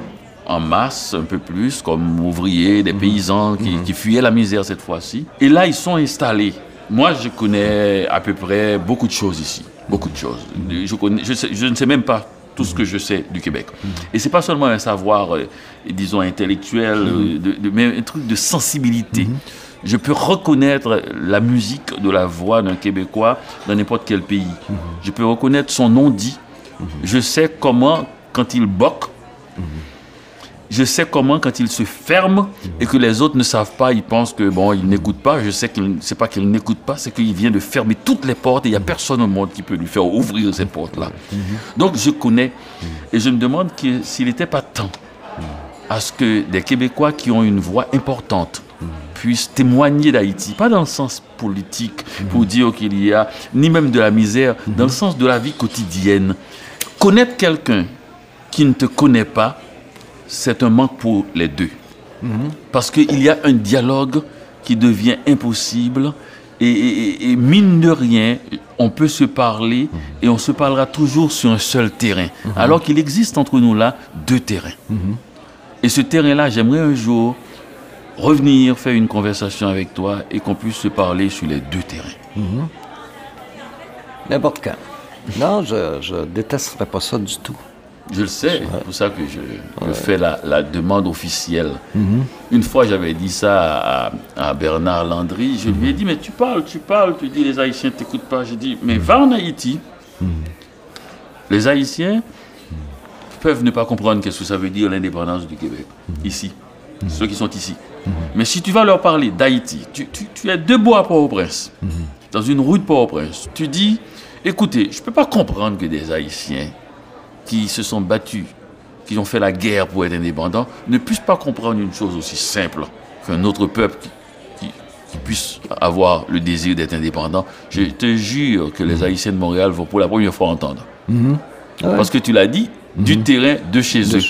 en masse, un peu plus, comme ouvriers, des paysans qui fuyaient la misère cette fois-ci. Et là, ils sont installés. Moi, je connais à peu près beaucoup de choses ici. Beaucoup de choses. Je, connais, je, sais- je ne sais même pas tout ce que je sais du Québec. Et c'est pas seulement un savoir, euh, disons, intellectuel, euh, de- de- mais un truc de sensibilité. Je peux reconnaître la musique de la voix d'un Québécois dans n'importe quel pays. Je peux reconnaître son nom dit. Je sais comment, quand il boque, je sais comment quand il se ferme et que les autres ne savent pas, ils pensent que bon, il n'écoute pas. Je sais qu'il c'est pas qu'il n'écoute pas, c'est qu'il vient de fermer toutes les portes et il n'y a personne au monde qui peut lui faire ouvrir ces portes-là. Donc je connais et je me demande s'il n'était pas temps à ce que des Québécois qui ont une voix importante puissent témoigner d'Haïti, pas dans le sens politique pour dire qu'il y a ni même de la misère, dans le sens de la vie quotidienne. Connaître quelqu'un qui ne te connaît pas, c'est un manque pour les deux. Parce qu'il y a un dialogue qui devient impossible et, mine de rien, on peut se parler et on se parlera toujours sur un seul terrain. Alors qu'il existe entre nous là deux terrains. Et ce terrain-là, j'aimerais un jour revenir faire une conversation avec toi et qu'on puisse se parler sur les deux terrains. N'importe quand. Non, je, je détesterais pas ça du tout. Je le sais, c'est pour ça que je, je fais la, la demande officielle. Une fois, j'avais dit ça à, à Bernard Landry. Je lui ai dit, mais tu parles, tu parles, tu dis les Haïtiens t'écoutent pas. J'ai dit, mais va en Haïti. Les Haïtiens peuvent ne pas comprendre qu'est-ce que ça veut dire l'indépendance du Québec, ici, ceux qui sont ici. Mais si tu vas leur parler d'Haïti, tu, tu, tu es debout à Port-au-Prince, dans une rue de Port-au-Prince, tu dis, écoutez, je ne peux pas comprendre que des Haïtiens qui se sont battus, qui ont fait la guerre pour être indépendants, ne puissent pas comprendre une chose aussi simple qu'un autre peuple qui, qui- qui puisse avoir le désir d'être indépendant. Je te jure que les Haïtiens de Montréal vont pour la première fois entendre. Parce que tu l'as dit, du terrain de chez eux.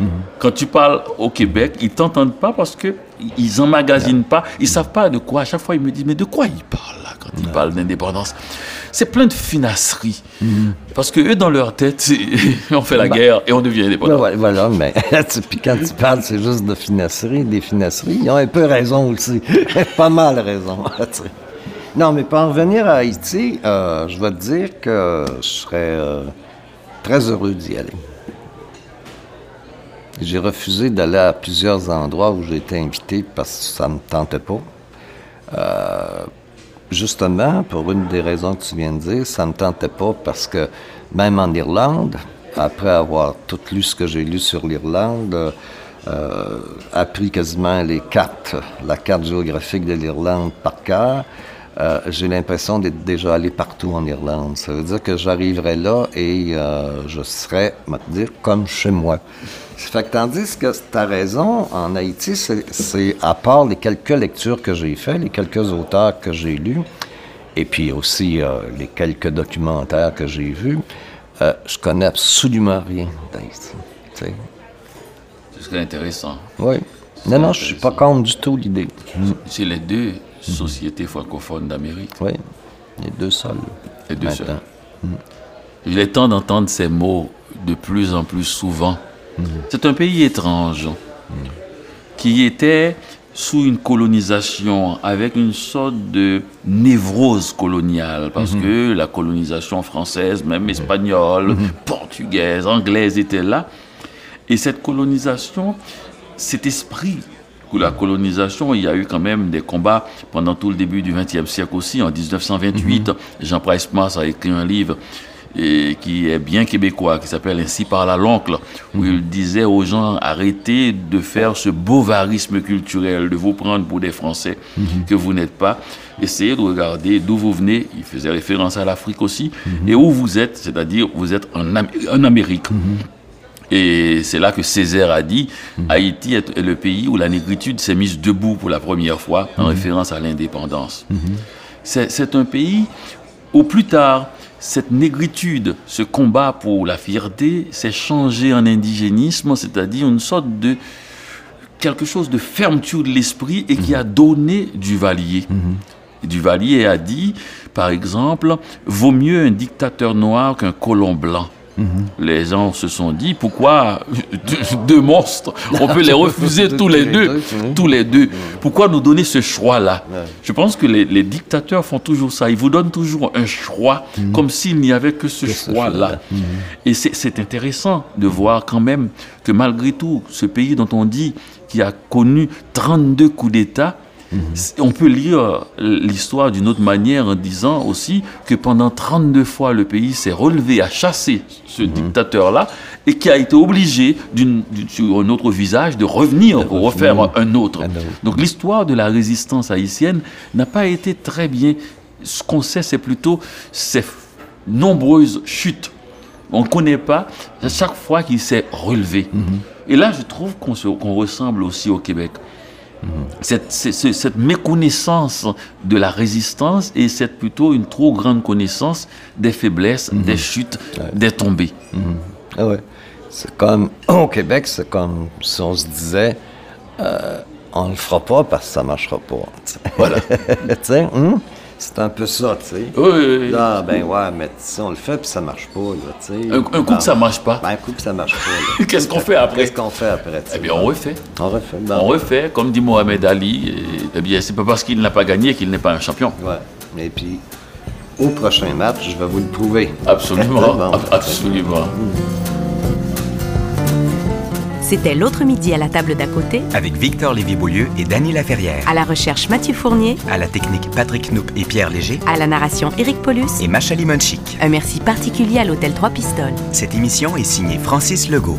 Oui. Quand tu parles au Québec, ils t'entendent pas parce que ils emmagasinent pas, ils savent pas de quoi. À chaque fois, ils me disent mais de quoi ils parlent là quand ils parlent d'indépendance? C'est plein de finasseries. Parce que eux dans leur tête, on fait la guerre et on devient indépendant. ouais, voilà, mais puis quand tu parles, c'est juste de finasserie, des finasseries. Ils ont un peu raison aussi. pas mal raison. non, mais pour en revenir à Haïti, euh, je vais te dire que je serais euh, très heureux d'y aller. J'ai refusé d'aller à plusieurs endroits où j'ai été invité parce que ça ne me tentait pas. Euh, justement, pour une des raisons que tu viens de dire, ça ne me tentait pas parce que même en Irlande, après avoir tout lu ce que j'ai lu sur l'Irlande, euh, appris quasiment les cartes, la carte géographique de l'Irlande par cœur, euh, j'ai l'impression d'être déjà allé partout en Irlande. Ça veut dire que j'arriverai là et euh, je serai, on va dire, comme chez moi. Fait que tandis que tu as raison, en Haïti, c'est- c'est à part les quelques lectures que j'ai faites, les quelques auteurs que j'ai lus, et puis aussi euh, les quelques documentaires que j'ai vus, je connais absolument rien d'Haïti. sais. Ce serait intéressant. Oui. Non, non, je suis pas contre du tout l'idée. C'est les deux sociétés francophones d'Amérique. Oui. Les deux seuls. Les deux seuls. Il est temps d'entendre ces mots de plus en plus souvent. C'est un pays étrange qui était sous une colonisation avec une sorte de névrose coloniale parce que la colonisation française, même espagnole, portugaise, anglaise était là. Et cette colonisation, cet esprit la colonisation, il y a eu quand même des combats pendant tout le début du XXe siècle aussi. En 1928, Jean Price Mars a écrit un livre et qui est bien québécois, qui s'appelle Ainsi parla l'oncle, où il disait aux gens arrêtez de faire ce bovarisme culturel, de vous prendre pour des Français que vous n'êtes pas. Essayez de regarder d'où vous venez. Il faisait référence à l'Afrique aussi, et où vous êtes, c'est-à-dire vous êtes en, Am- en Amérique. Et c'est là que Césaire a dit Haïti est le pays où la négritude s'est mise debout pour la première fois, en référence à l'indépendance. C'est c'est un pays où plus tard, cette négritude, ce combat pour la fierté, s'est changé en indigénisme, c'est-à-dire une sorte de quelque chose de fermeture de l'esprit et qui a donné du Valier. Duvalier a dit, par exemple, vaut mieux un dictateur noir qu'un colon blanc. Les gens se sont dit, pourquoi deux, monstres On peut les refuser tous les deux. Tous les deux. Pourquoi nous donner ce choix-là Je pense que les, les dictateurs font toujours ça. Ils vous donnent toujours un choix, comme s'il n'y avait que ce choix-là. Et c'est c'est intéressant de voir quand même que malgré tout, ce pays dont on dit qu'il a connu 32 coups d'État, c'est- on peut lire l'histoire d'une autre manière en disant aussi que pendant 32 fois le pays s'est relevé à chasser ce dictateur-là et qui a été obligé d'une- d'une- sur un autre visage de revenir pour refaire un autre. Un autre. Donc l'histoire de la résistance haïtienne n'a pas été très bien. Ce qu'on sait, c'est plutôt ces nombreuses chutes. On ne connaît pas à chaque fois qu'il s'est relevé. Et là, je trouve qu'on se- qu'on ressemble aussi au Québec. Cette, méconnaissance de la résistance et c'est plutôt une trop grande connaissance des faiblesses, des chutes, des tombées. Ah ouais. C'est comme, au Québec, c'est comme si on se disait, euh, on le fera pas parce que ça marchera pas. Voilà. Tu sais, hum? C'est un peu ça, tu sais. Oui, oui, oui. Là, ben ouais, mais si on le fait puis ça marche pas, là, tu sais. Un, un coup que ça marche pas, Ben, un coup puis ça marche pas, qu'est-ce qu'on fait après? Qu'est-ce qu'on fait après, tu sais? Eh bien, on refait. On refait. ben, On refait, comme dit Mohamed Ali. eh bien, c'est pas parce qu'il n'a pas gagné qu'il n'est pas un champion. Ouais. Et puis, au prochain match, je vais vous le prouver. Absolument, Bon. absolument. C'était l'autre midi à la table d'à côté, Avec Victor Lévy-Beaulieu et Dany Laferrière. à la recherche Mathieu Fournier, À la technique Patrick Noup et Pierre Léger. à la narration Éric Paulus. Et Macha Limonchik. Un merci particulier à l'hôtel Trois Pistoles. Cette émission est signée Francis Legault.